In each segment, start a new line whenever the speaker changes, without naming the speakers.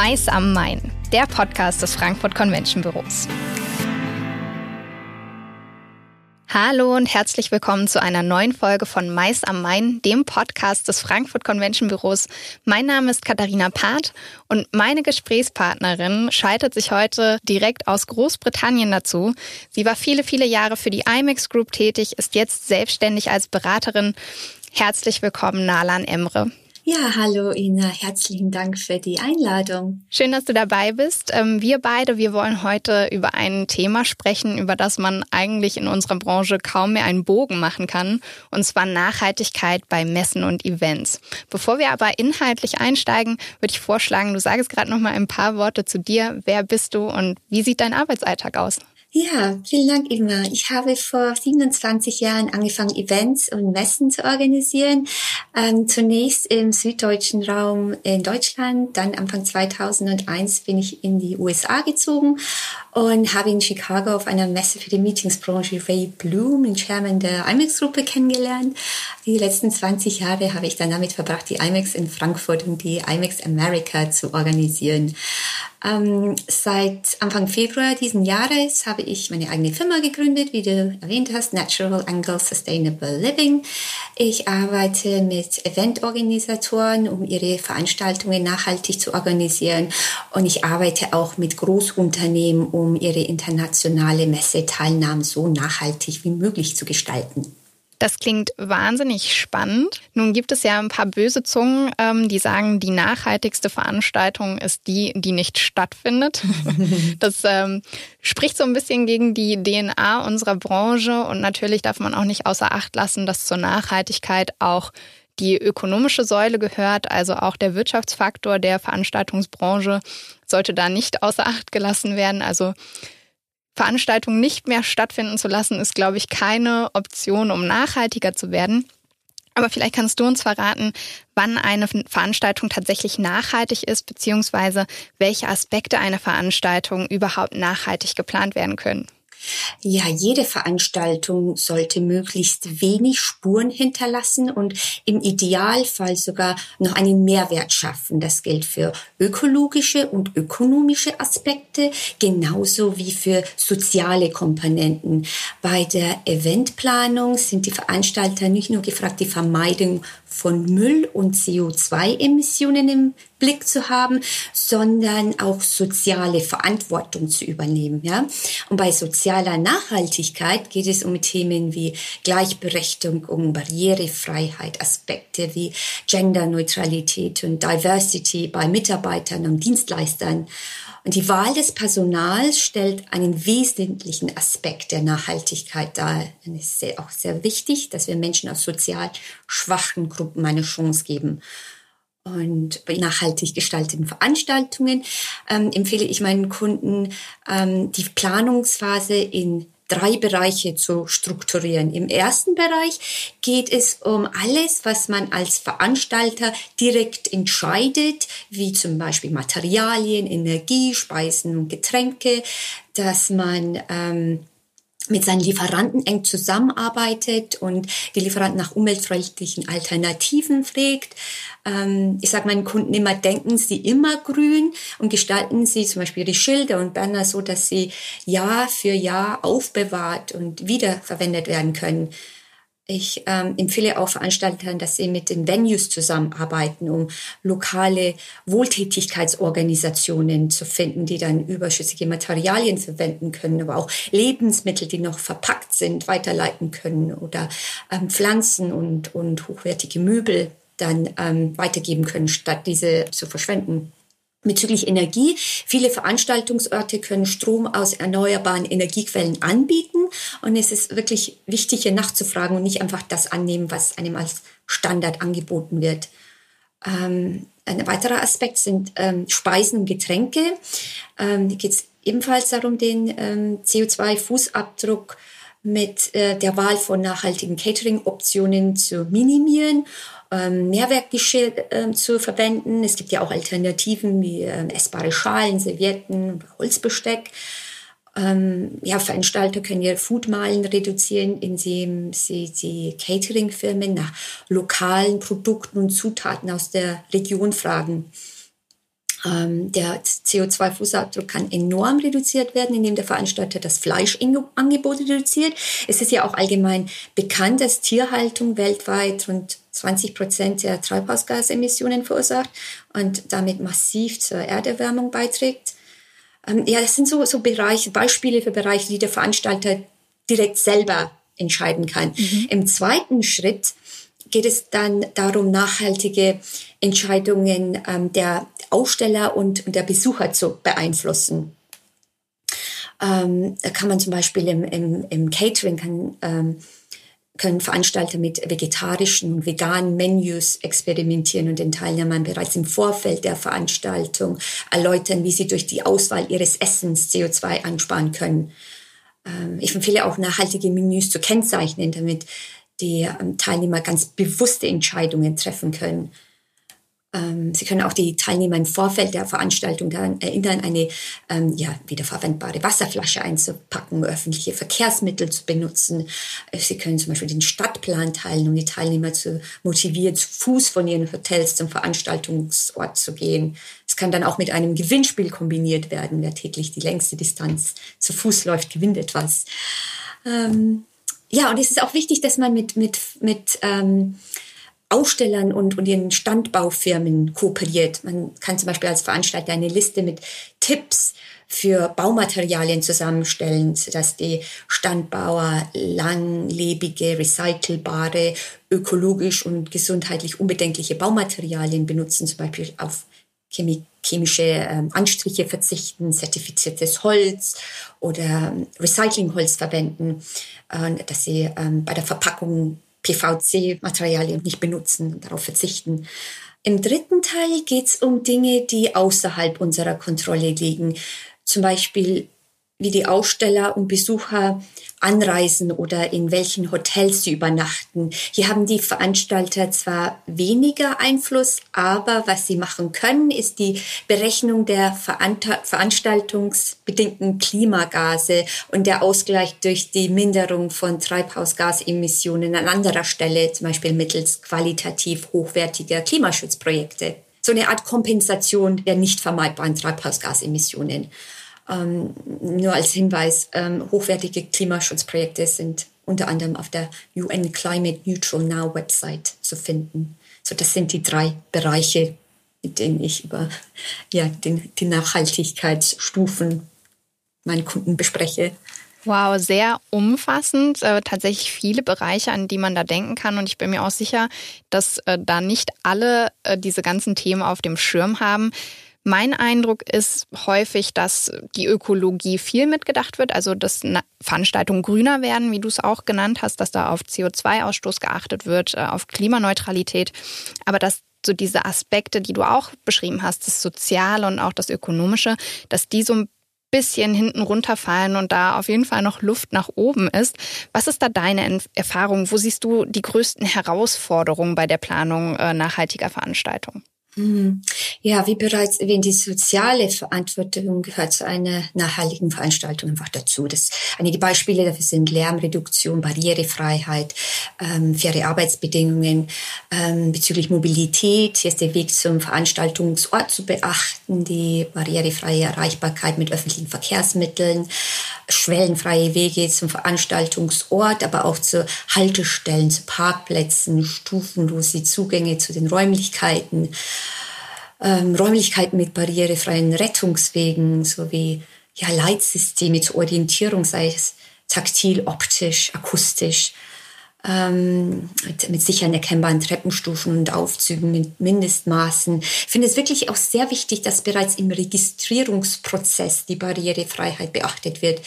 Mais am Main, der Podcast des Frankfurt Convention Büros. Hallo und herzlich willkommen zu einer neuen Folge von Mais am Main, dem Podcast des Frankfurt Convention Büros. Mein Name ist Katharina Part und meine Gesprächspartnerin schaltet sich heute direkt aus Großbritannien dazu. Sie war viele, viele Jahre für die IMAX Group tätig, ist jetzt selbstständig als Beraterin. Herzlich willkommen, Nalan Emre.
Ja, hallo Ina, herzlichen Dank für die Einladung.
Schön, dass du dabei bist. Ähm, wir beide, wir wollen heute über ein Thema sprechen, über das man eigentlich in unserer Branche kaum mehr einen Bogen machen kann, und zwar Nachhaltigkeit bei Messen und Events. Bevor wir aber inhaltlich einsteigen, würde ich vorschlagen, du sagst gerade noch mal ein paar Worte zu dir. Wer bist du und wie sieht dein Arbeitsalltag aus?
Ja, vielen Dank, Ingmar. Ich habe vor 27 Jahren angefangen, Events und Messen zu organisieren. Ähm, zunächst im süddeutschen Raum in Deutschland, dann Anfang 2001 bin ich in die USA gezogen und habe in Chicago auf einer Messe für die Meetingsbranche Ray Bloom, den Chairman der IMAX-Gruppe, kennengelernt. Die letzten 20 Jahre habe ich dann damit verbracht, die IMAX in Frankfurt und die IMAX America zu organisieren. Ähm, seit Anfang Februar diesen Jahres habe ich meine eigene Firma gegründet, wie du erwähnt hast, Natural Angle Sustainable Living. Ich arbeite mit Eventorganisatoren, um ihre Veranstaltungen nachhaltig zu organisieren. Und ich arbeite auch mit Großunternehmen, um ihre internationale Messeteilnahme so nachhaltig wie möglich zu gestalten.
Das klingt wahnsinnig spannend. Nun gibt es ja ein paar böse Zungen, ähm, die sagen, die nachhaltigste Veranstaltung ist die, die nicht stattfindet. das ähm, spricht so ein bisschen gegen die DNA unserer Branche und natürlich darf man auch nicht außer Acht lassen, dass zur Nachhaltigkeit auch die ökonomische Säule gehört, also auch der Wirtschaftsfaktor der Veranstaltungsbranche sollte da nicht außer Acht gelassen werden. Also Veranstaltungen nicht mehr stattfinden zu lassen, ist, glaube ich, keine Option, um nachhaltiger zu werden. Aber vielleicht kannst du uns verraten, wann eine Veranstaltung tatsächlich nachhaltig ist, beziehungsweise welche Aspekte einer Veranstaltung überhaupt nachhaltig geplant werden können.
Ja, jede Veranstaltung sollte möglichst wenig Spuren hinterlassen und im Idealfall sogar noch einen Mehrwert schaffen. Das gilt für ökologische und ökonomische Aspekte, genauso wie für soziale Komponenten. Bei der Eventplanung sind die Veranstalter nicht nur gefragt, die Vermeidung von Müll und CO2-Emissionen im Blick zu haben, sondern auch soziale Verantwortung zu übernehmen. Ja? Und bei sozialer Nachhaltigkeit geht es um Themen wie Gleichberechtigung, um Barrierefreiheit, Aspekte wie Genderneutralität und Diversity bei Mitarbeitern und Dienstleistern. Und die Wahl des Personals stellt einen wesentlichen Aspekt der Nachhaltigkeit dar. Und es ist auch sehr wichtig, dass wir Menschen aus sozial schwachen Gruppen eine Chance geben. Und bei nachhaltig gestalteten Veranstaltungen ähm, empfehle ich meinen Kunden, ähm, die Planungsphase in drei Bereiche zu strukturieren. Im ersten Bereich geht es um alles, was man als Veranstalter direkt entscheidet, wie zum Beispiel Materialien, Energie, Speisen und Getränke, dass man ähm, mit seinen Lieferanten eng zusammenarbeitet und die Lieferanten nach umweltfreundlichen Alternativen pflegt. Ähm, ich sage meinen Kunden immer, denken Sie immer grün und gestalten Sie zum Beispiel die Schilder und Banner so, dass sie Jahr für Jahr aufbewahrt und wiederverwendet werden können. Ich ähm, empfehle auch Veranstaltern, dass sie mit den Venues zusammenarbeiten, um lokale Wohltätigkeitsorganisationen zu finden, die dann überschüssige Materialien verwenden können, aber auch Lebensmittel, die noch verpackt sind, weiterleiten können oder ähm, Pflanzen und, und hochwertige Möbel dann ähm, weitergeben können, statt diese zu verschwenden. Bezüglich Energie, viele Veranstaltungsorte können Strom aus erneuerbaren Energiequellen anbieten und es ist wirklich wichtig, hier nachzufragen und nicht einfach das annehmen, was einem als Standard angeboten wird. Ähm, ein weiterer Aspekt sind ähm, Speisen und Getränke. Ähm, geht es ebenfalls darum, den ähm, CO2-Fußabdruck mit äh, der Wahl von nachhaltigen Catering-Optionen zu minimieren ähm, Mehrwertgeschirr äh, zu verwenden. Es gibt ja auch Alternativen wie äh, essbare Schalen, Servietten, Holzbesteck. Ähm, ja, Veranstalter können ihre Foodmalen reduzieren, indem sie die Catering-Firmen nach lokalen Produkten und Zutaten aus der Region fragen. Ähm, der CO2-Fußabdruck kann enorm reduziert werden, indem der Veranstalter das Fleischangebot reduziert. Es ist ja auch allgemein bekannt, dass Tierhaltung weltweit rund 20 Prozent der Treibhausgasemissionen verursacht und damit massiv zur Erderwärmung beiträgt. Ähm, ja, das sind so, so Bereiche, Beispiele für Bereiche, die der Veranstalter direkt selber entscheiden kann. Mhm. Im zweiten Schritt geht es dann darum, nachhaltige Entscheidungen ähm, der Aussteller und, und der Besucher zu beeinflussen. Ähm, da kann man zum Beispiel im, im, im Catering kann, ähm, können Veranstalter mit vegetarischen und veganen Menüs experimentieren und den Teilnehmern bereits im Vorfeld der Veranstaltung erläutern, wie sie durch die Auswahl ihres Essens CO2 ansparen können. Ähm, ich empfehle auch nachhaltige Menüs zu kennzeichnen, damit die ähm, Teilnehmer ganz bewusste Entscheidungen treffen können. Ähm, Sie können auch die Teilnehmer im Vorfeld der Veranstaltung daran erinnern, eine ähm, ja, wiederverwendbare Wasserflasche einzupacken, öffentliche Verkehrsmittel zu benutzen. Äh, Sie können zum Beispiel den Stadtplan teilen, um die Teilnehmer zu motivieren, zu Fuß von ihren Hotels zum Veranstaltungsort zu gehen. Es kann dann auch mit einem Gewinnspiel kombiniert werden. Wer täglich die längste Distanz zu Fuß läuft, gewinnt etwas. Ähm, ja, und es ist auch wichtig, dass man mit, mit, mit ähm, Ausstellern und, und ihren Standbaufirmen kooperiert. Man kann zum Beispiel als Veranstalter eine Liste mit Tipps für Baumaterialien zusammenstellen, sodass die Standbauer langlebige, recycelbare, ökologisch und gesundheitlich unbedenkliche Baumaterialien benutzen, zum Beispiel auf chemische ähm, Anstriche verzichten, zertifiziertes Holz oder ähm, Recyclingholz verwenden, äh, dass sie ähm, bei der Verpackung PVC-Materialien nicht benutzen und darauf verzichten. Im dritten Teil geht es um Dinge, die außerhalb unserer Kontrolle liegen. Zum Beispiel wie die Aussteller und Besucher anreisen oder in welchen Hotels sie übernachten. Hier haben die Veranstalter zwar weniger Einfluss, aber was sie machen können, ist die Berechnung der veranstaltungsbedingten Klimagase und der Ausgleich durch die Minderung von Treibhausgasemissionen an anderer Stelle, zum Beispiel mittels qualitativ hochwertiger Klimaschutzprojekte. So eine Art Kompensation der nicht vermeidbaren Treibhausgasemissionen. Ähm, nur als Hinweis, ähm, hochwertige Klimaschutzprojekte sind unter anderem auf der UN Climate Neutral Now Website zu finden. So, das sind die drei Bereiche, mit denen ich über ja, den, die Nachhaltigkeitsstufen meinen Kunden bespreche.
Wow, sehr umfassend. Äh, tatsächlich viele Bereiche, an die man da denken kann. Und ich bin mir auch sicher, dass äh, da nicht alle äh, diese ganzen Themen auf dem Schirm haben. Mein Eindruck ist häufig, dass die Ökologie viel mitgedacht wird, also dass Veranstaltungen grüner werden, wie du es auch genannt hast, dass da auf CO2-Ausstoß geachtet wird, äh, auf Klimaneutralität, aber dass so diese Aspekte, die du auch beschrieben hast, das Soziale und auch das Ökonomische, dass die so ein bisschen hinten runterfallen und da auf jeden Fall noch Luft nach oben ist. Was ist da deine Erfahrung? Wo siehst du die größten Herausforderungen bei der Planung äh, nachhaltiger Veranstaltungen?
Mhm. Ja, wie bereits erwähnt, die soziale Verantwortung gehört zu einer nachhaltigen Veranstaltung einfach dazu. Das, einige Beispiele dafür sind Lärmreduktion, Barrierefreiheit, ähm, faire Arbeitsbedingungen ähm, bezüglich Mobilität. Hier ist der Weg zum Veranstaltungsort zu beachten, die barrierefreie Erreichbarkeit mit öffentlichen Verkehrsmitteln, schwellenfreie Wege zum Veranstaltungsort, aber auch zu Haltestellen, zu Parkplätzen, stufenlose Zugänge zu den Räumlichkeiten, ähm, Räumlichkeiten mit barrierefreien Rettungswegen sowie ja, Leitsysteme zur Orientierung, sei es taktil, optisch, akustisch, ähm, mit, mit sicheren erkennbaren Treppenstufen und Aufzügen mit Mindestmaßen. Ich finde es wirklich auch sehr wichtig, dass bereits im Registrierungsprozess die Barrierefreiheit beachtet wird.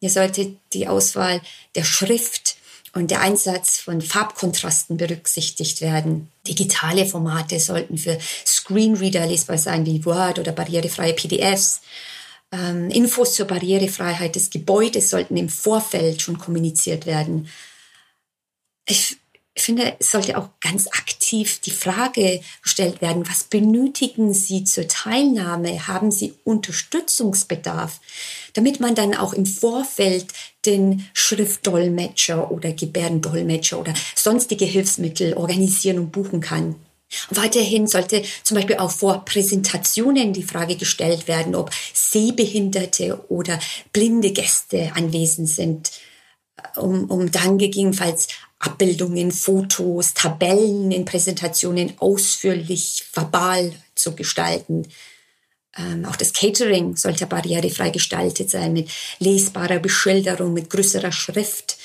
Hier sollte die Auswahl der Schrift und der Einsatz von Farbkontrasten berücksichtigt werden. Digitale Formate sollten für Screenreader lesbar sein wie Word oder barrierefreie PDFs. Ähm, Infos zur Barrierefreiheit des Gebäudes sollten im Vorfeld schon kommuniziert werden ich finde, es sollte auch ganz aktiv die Frage gestellt werden, was benötigen Sie zur Teilnahme? Haben Sie Unterstützungsbedarf? Damit man dann auch im Vorfeld den Schriftdolmetscher oder Gebärdendolmetscher oder sonstige Hilfsmittel organisieren und buchen kann. Weiterhin sollte zum Beispiel auch vor Präsentationen die Frage gestellt werden, ob sehbehinderte oder blinde Gäste anwesend sind, um, um dann gegebenenfalls Abbildungen, Fotos, Tabellen in Präsentationen ausführlich verbal zu gestalten. Ähm, auch das Catering sollte barrierefrei gestaltet sein mit lesbarer Beschilderung, mit größerer Schrift.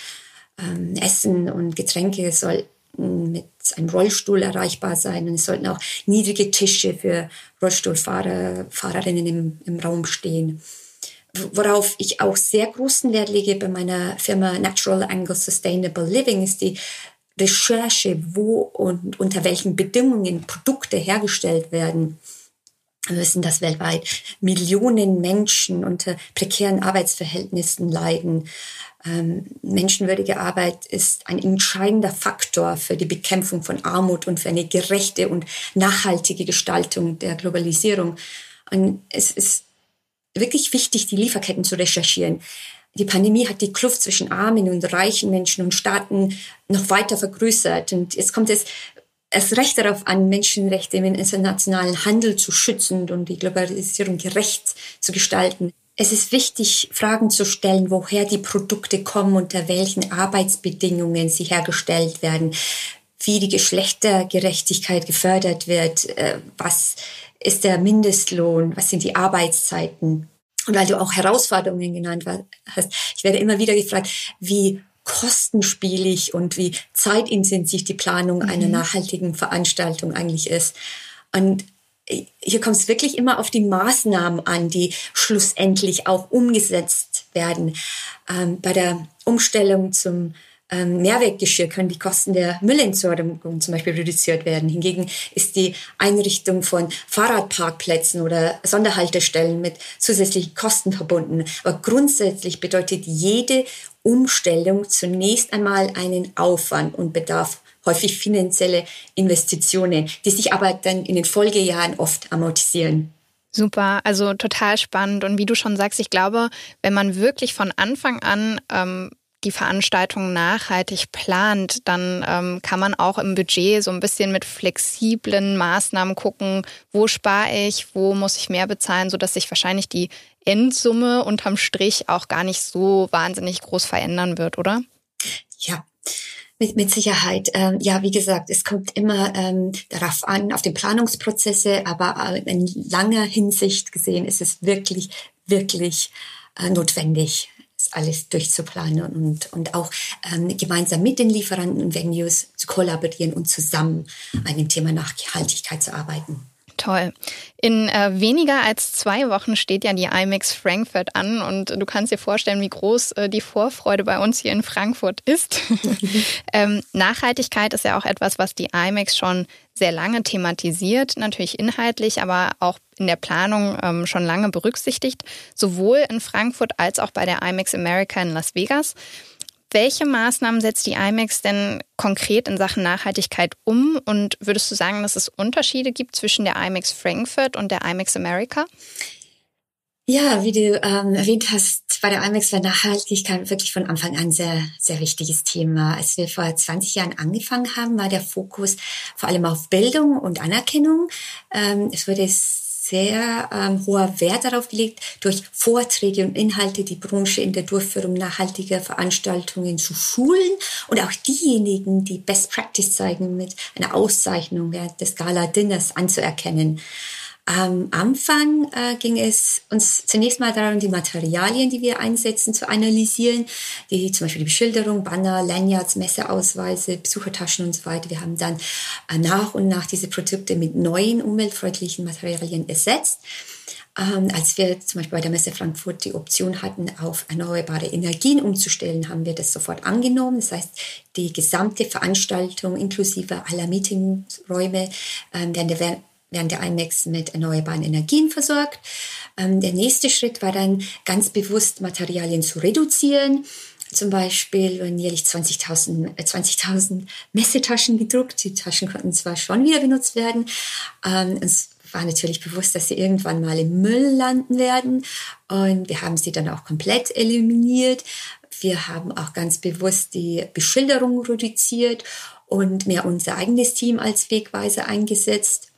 Ähm, Essen und Getränke sollten mit einem Rollstuhl erreichbar sein und es sollten auch niedrige Tische für Rollstuhlfahrer, Fahrerinnen im, im Raum stehen. Worauf ich auch sehr großen Wert lege bei meiner Firma Natural Angle Sustainable Living ist die Recherche, wo und unter welchen Bedingungen Produkte hergestellt werden. Wir wissen, dass weltweit Millionen Menschen unter prekären Arbeitsverhältnissen leiden. Ähm, menschenwürdige Arbeit ist ein entscheidender Faktor für die Bekämpfung von Armut und für eine gerechte und nachhaltige Gestaltung der Globalisierung. Und es ist wirklich wichtig, die Lieferketten zu recherchieren. Die Pandemie hat die Kluft zwischen armen und reichen Menschen und Staaten noch weiter vergrößert. Und jetzt kommt es erst recht darauf an, Menschenrechte im internationalen Handel zu schützen und die Globalisierung gerecht zu gestalten. Es ist wichtig, Fragen zu stellen, woher die Produkte kommen, unter welchen Arbeitsbedingungen sie hergestellt werden, wie die Geschlechtergerechtigkeit gefördert wird, äh, was ist der Mindestlohn, was sind die Arbeitszeiten. Und weil du auch Herausforderungen genannt hast, ich werde immer wieder gefragt, wie kostenspielig und wie zeitintensiv die Planung mhm. einer nachhaltigen Veranstaltung eigentlich ist. Und hier kommt es wirklich immer auf die Maßnahmen an, die schlussendlich auch umgesetzt werden. Ähm, bei der Umstellung zum ähm, Mehrweggeschirr können die Kosten der Müllentsorgung zum Beispiel reduziert werden. Hingegen ist die Einrichtung von Fahrradparkplätzen oder Sonderhaltestellen mit zusätzlichen Kosten verbunden. Aber grundsätzlich bedeutet jede Umstellung zunächst einmal einen Aufwand und bedarf häufig finanzielle Investitionen, die sich aber dann in den Folgejahren oft amortisieren.
Super, also total spannend. Und wie du schon sagst, ich glaube, wenn man wirklich von Anfang an ähm, die Veranstaltung nachhaltig plant, dann ähm, kann man auch im Budget so ein bisschen mit flexiblen Maßnahmen gucken, wo spare ich, wo muss ich mehr bezahlen, sodass sich wahrscheinlich die Endsumme unterm Strich auch gar nicht so wahnsinnig groß verändern wird, oder?
Ja, mit, mit Sicherheit. Ähm, ja, wie gesagt, es kommt immer ähm, darauf an, auf die Planungsprozesse, aber in langer Hinsicht gesehen ist es wirklich, wirklich äh, notwendig, alles durchzuplanen und, und auch ähm, gemeinsam mit den Lieferanten und Venues zu kollaborieren und zusammen an dem Thema Nachhaltigkeit zu arbeiten.
Toll. In äh, weniger als zwei Wochen steht ja die IMAX Frankfurt an und du kannst dir vorstellen, wie groß äh, die Vorfreude bei uns hier in Frankfurt ist. ähm, Nachhaltigkeit ist ja auch etwas, was die IMAX schon sehr lange thematisiert, natürlich inhaltlich, aber auch in der Planung ähm, schon lange berücksichtigt, sowohl in Frankfurt als auch bei der IMAX America in Las Vegas. Welche Maßnahmen setzt die IMAX denn konkret in Sachen Nachhaltigkeit um? Und würdest du sagen, dass es Unterschiede gibt zwischen der IMAX Frankfurt und der IMAX America?
Ja, wie du ähm, erwähnt hast, bei der IMAX war Nachhaltigkeit wirklich von Anfang an sehr, sehr wichtiges Thema. Als wir vor 20 Jahren angefangen haben, war der Fokus vor allem auf Bildung und Anerkennung. Ähm, es wurde sehr ähm, hoher Wert darauf gelegt, durch Vorträge und Inhalte die Branche in der Durchführung nachhaltiger Veranstaltungen zu schulen und auch diejenigen, die Best Practice zeigen, mit einer Auszeichnung während des Gala-Dinners anzuerkennen. Am Anfang äh, ging es uns zunächst mal darum, die Materialien, die wir einsetzen, zu analysieren, die zum Beispiel die Beschilderung, Banner, Lanyards, Messeausweise, Besuchertaschen und so weiter. Wir haben dann äh, nach und nach diese Produkte mit neuen umweltfreundlichen Materialien ersetzt. Ähm, als wir zum Beispiel bei der Messe Frankfurt die Option hatten, auf erneuerbare Energien umzustellen, haben wir das sofort angenommen. Das heißt, die gesamte Veranstaltung inklusive aller Meetingräume ähm, werden der während der IMAX mit erneuerbaren Energien versorgt. Ähm, der nächste Schritt war dann ganz bewusst Materialien zu reduzieren. Zum Beispiel wurden jährlich 20.000 äh, 20 Messetaschen gedruckt. Die Taschen konnten zwar schon wieder benutzt werden. Ähm, es war natürlich bewusst, dass sie irgendwann mal im Müll landen werden. Und wir haben sie dann auch komplett eliminiert. Wir haben auch ganz bewusst die Beschilderung reduziert und mehr unser eigenes Team als Wegweiser eingesetzt.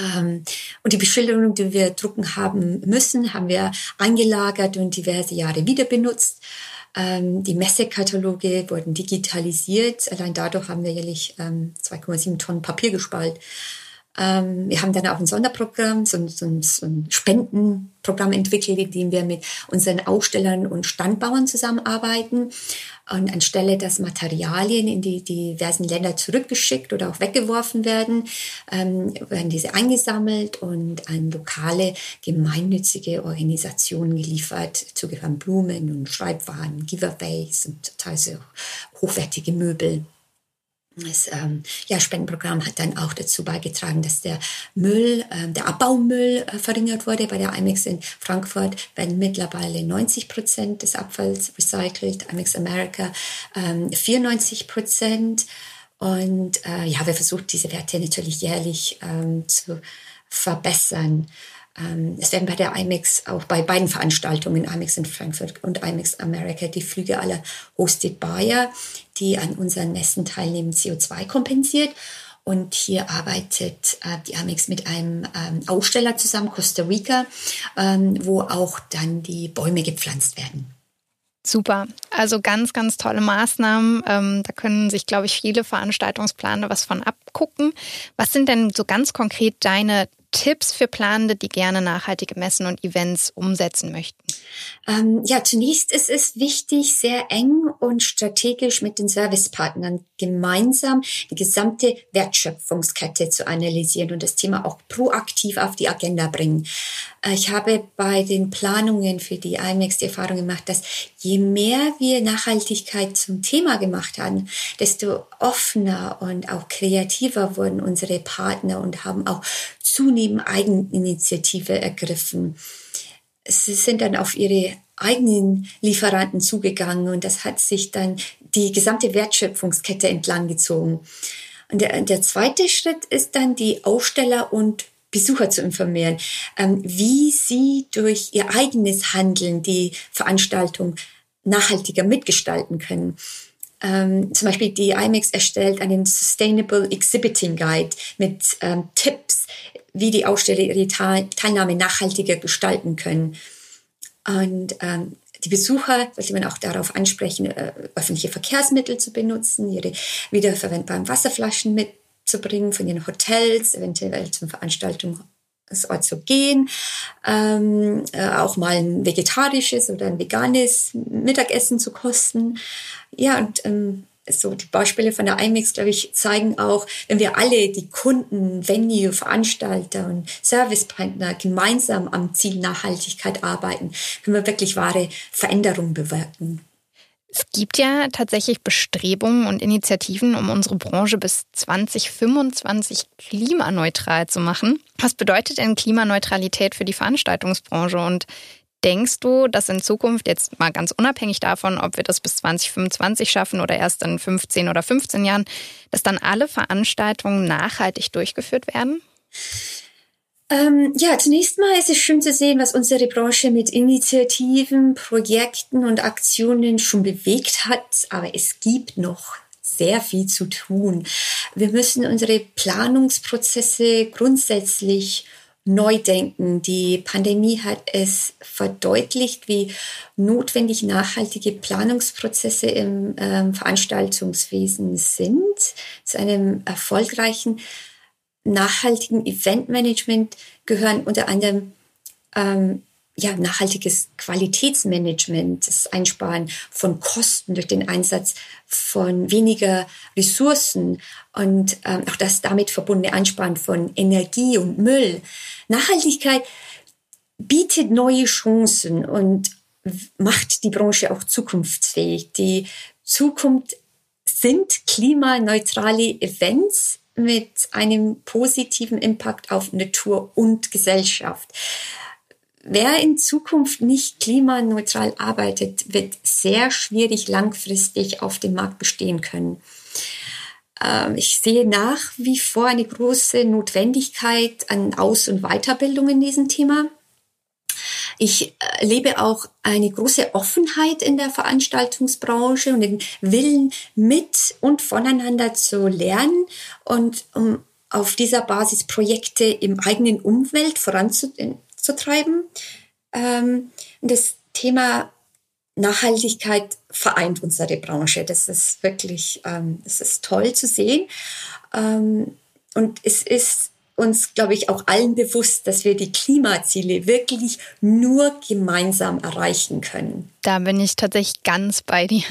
Ähm, und die Beschilderung, die wir drucken haben müssen, haben wir eingelagert und diverse Jahre wieder benutzt. Ähm, die Messekataloge wurden digitalisiert. Allein dadurch haben wir jährlich 2,7 ähm, Tonnen Papier gespart. Ähm, wir haben dann auch ein Sonderprogramm, so, so, so ein Spendenprogramm entwickelt, in dem wir mit unseren Ausstellern und Standbauern zusammenarbeiten. Und anstelle, dass Materialien in die diversen Länder zurückgeschickt oder auch weggeworfen werden, ähm, werden diese eingesammelt und an lokale gemeinnützige Organisationen geliefert. Dazu gehören Blumen und Schreibwaren, Giveaways und teilweise hochwertige Möbel. Das ähm, ja, Spendenprogramm hat dann auch dazu beigetragen, dass der Müll, äh, der Abbaumüll äh, verringert wurde. Bei der IMEX in Frankfurt werden mittlerweile 90 Prozent des Abfalls recycelt, IMEX America ähm, 94 Prozent. Und äh, ja, wir versuchen diese Werte natürlich jährlich ähm, zu verbessern. Ähm, es werden bei der IMEX auch bei beiden Veranstaltungen, IMEX in Frankfurt und IMEX America, die Flüge aller Hosted Buyer, die an unseren Messen teilnehmen, CO2 kompensiert. Und hier arbeitet äh, die Amex mit einem ähm, Aussteller zusammen, Costa Rica, ähm, wo auch dann die Bäume gepflanzt werden.
Super. Also ganz, ganz tolle Maßnahmen. Ähm, da können sich, glaube ich, viele Veranstaltungsplaner was von abgucken. Was sind denn so ganz konkret deine Tipps für Planende, die gerne nachhaltige Messen und Events umsetzen möchten?
Ähm, ja, zunächst ist es wichtig, sehr eng und strategisch mit den Servicepartnern gemeinsam die gesamte Wertschöpfungskette zu analysieren und das Thema auch proaktiv auf die Agenda bringen. Äh, ich habe bei den Planungen für die IMAX die Erfahrung gemacht, dass je mehr wir Nachhaltigkeit zum Thema gemacht haben, desto offener und auch kreativer wurden unsere Partner und haben auch zunehmend Eigeninitiative ergriffen. Sie sind dann auf ihre eigenen Lieferanten zugegangen und das hat sich dann die gesamte Wertschöpfungskette entlang gezogen. Und der, der zweite Schritt ist dann die Aussteller und Besucher zu informieren, ähm, wie sie durch ihr eigenes Handeln die Veranstaltung nachhaltiger mitgestalten können. Ähm, zum Beispiel die IMEX erstellt einen Sustainable Exhibiting Guide mit ähm, Tipps, wie die Aussteller ihre Teilnahme nachhaltiger gestalten können. Und ähm, die Besucher sollte man auch darauf ansprechen, äh, öffentliche Verkehrsmittel zu benutzen, ihre wiederverwendbaren Wasserflaschen mitzubringen von ihren Hotels, eventuell zum Veranstaltungsort zu gehen, ähm, äh, auch mal ein vegetarisches oder ein veganes Mittagessen zu kosten. Ja, und ähm, so die Beispiele von der IMEX, glaube ich, zeigen auch, wenn wir alle die Kunden, Venue, Veranstalter und Servicepartner gemeinsam am Ziel Nachhaltigkeit arbeiten, können wir wirklich wahre Veränderungen bewirken.
Es gibt ja tatsächlich Bestrebungen und Initiativen, um unsere Branche bis 2025 klimaneutral zu machen. Was bedeutet denn Klimaneutralität für die Veranstaltungsbranche und Denkst du, dass in Zukunft, jetzt mal ganz unabhängig davon, ob wir das bis 2025 schaffen oder erst in 15 oder 15 Jahren, dass dann alle Veranstaltungen nachhaltig durchgeführt werden?
Ähm, ja, zunächst mal ist es schön zu sehen, was unsere Branche mit Initiativen, Projekten und Aktionen schon bewegt hat. Aber es gibt noch sehr viel zu tun. Wir müssen unsere Planungsprozesse grundsätzlich neu denken. Die Pandemie hat es verdeutlicht, wie notwendig nachhaltige Planungsprozesse im ähm, Veranstaltungswesen sind. Zu einem erfolgreichen nachhaltigen Eventmanagement gehören unter anderem ähm, ja, nachhaltiges Qualitätsmanagement, das Einsparen von Kosten durch den Einsatz von weniger Ressourcen und ähm, auch das damit verbundene Einsparen von Energie und Müll. Nachhaltigkeit bietet neue Chancen und macht die Branche auch zukunftsfähig. Die Zukunft sind klimaneutrale Events mit einem positiven Impact auf Natur und Gesellschaft. Wer in Zukunft nicht klimaneutral arbeitet, wird sehr schwierig langfristig auf dem Markt bestehen können. Ähm, ich sehe nach wie vor eine große Notwendigkeit an Aus- und Weiterbildung in diesem Thema. Ich erlebe auch eine große Offenheit in der Veranstaltungsbranche und den Willen mit und voneinander zu lernen und um auf dieser Basis Projekte im eigenen Umwelt voranzutreiben. Ähm, das Thema Nachhaltigkeit vereint unsere Branche. Das ist wirklich, ähm, das ist toll zu sehen. Ähm, und es ist uns, glaube ich, auch allen bewusst, dass wir die Klimaziele wirklich nur gemeinsam erreichen können.
Da bin ich tatsächlich ganz bei dir.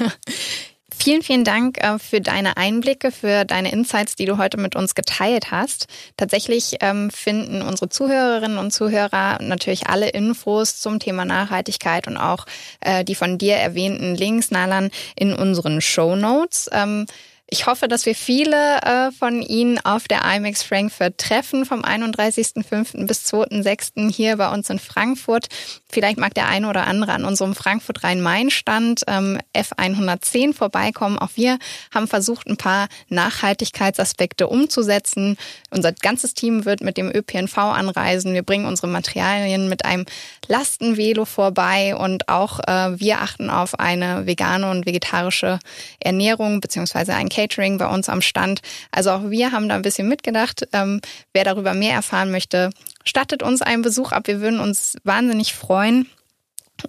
Vielen, vielen Dank äh, für deine Einblicke, für deine Insights, die du heute mit uns geteilt hast. Tatsächlich ähm, finden unsere Zuhörerinnen und Zuhörer natürlich alle Infos zum Thema Nachhaltigkeit und auch äh, die von dir erwähnten Links, Nalan, in unseren Show Notes. Ich hoffe, dass wir viele äh, von Ihnen auf der IMAX Frankfurt treffen vom 31.05. bis 2.06. hier bei uns in Frankfurt. Vielleicht mag der eine oder andere an unserem Frankfurt Rhein-Main-Stand ähm, F110 vorbeikommen. Auch wir haben versucht, ein paar Nachhaltigkeitsaspekte umzusetzen. Unser ganzes Team wird mit dem ÖPNV anreisen. Wir bringen unsere Materialien mit einem Lastenvelo vorbei und auch äh, wir achten auf eine vegane und vegetarische Ernährung beziehungsweise ein Catering bei uns am Stand. Also auch wir haben da ein bisschen mitgedacht. Ähm, wer darüber mehr erfahren möchte, stattet uns einen Besuch ab. Wir würden uns wahnsinnig freuen.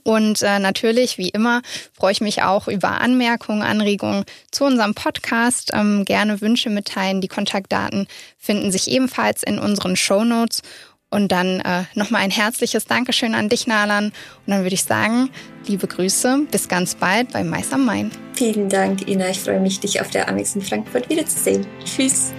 Und äh, natürlich, wie immer, freue ich mich auch über Anmerkungen, Anregungen zu unserem Podcast. Ähm, gerne Wünsche mitteilen. Die Kontaktdaten finden sich ebenfalls in unseren Show Notes. Und dann äh, nochmal ein herzliches Dankeschön an dich, Nalan. Und dann würde ich sagen, liebe Grüße, bis ganz bald bei Mais am Main.
Vielen Dank, Ina. Ich freue mich, dich auf der Amex in Frankfurt wiederzusehen. Tschüss.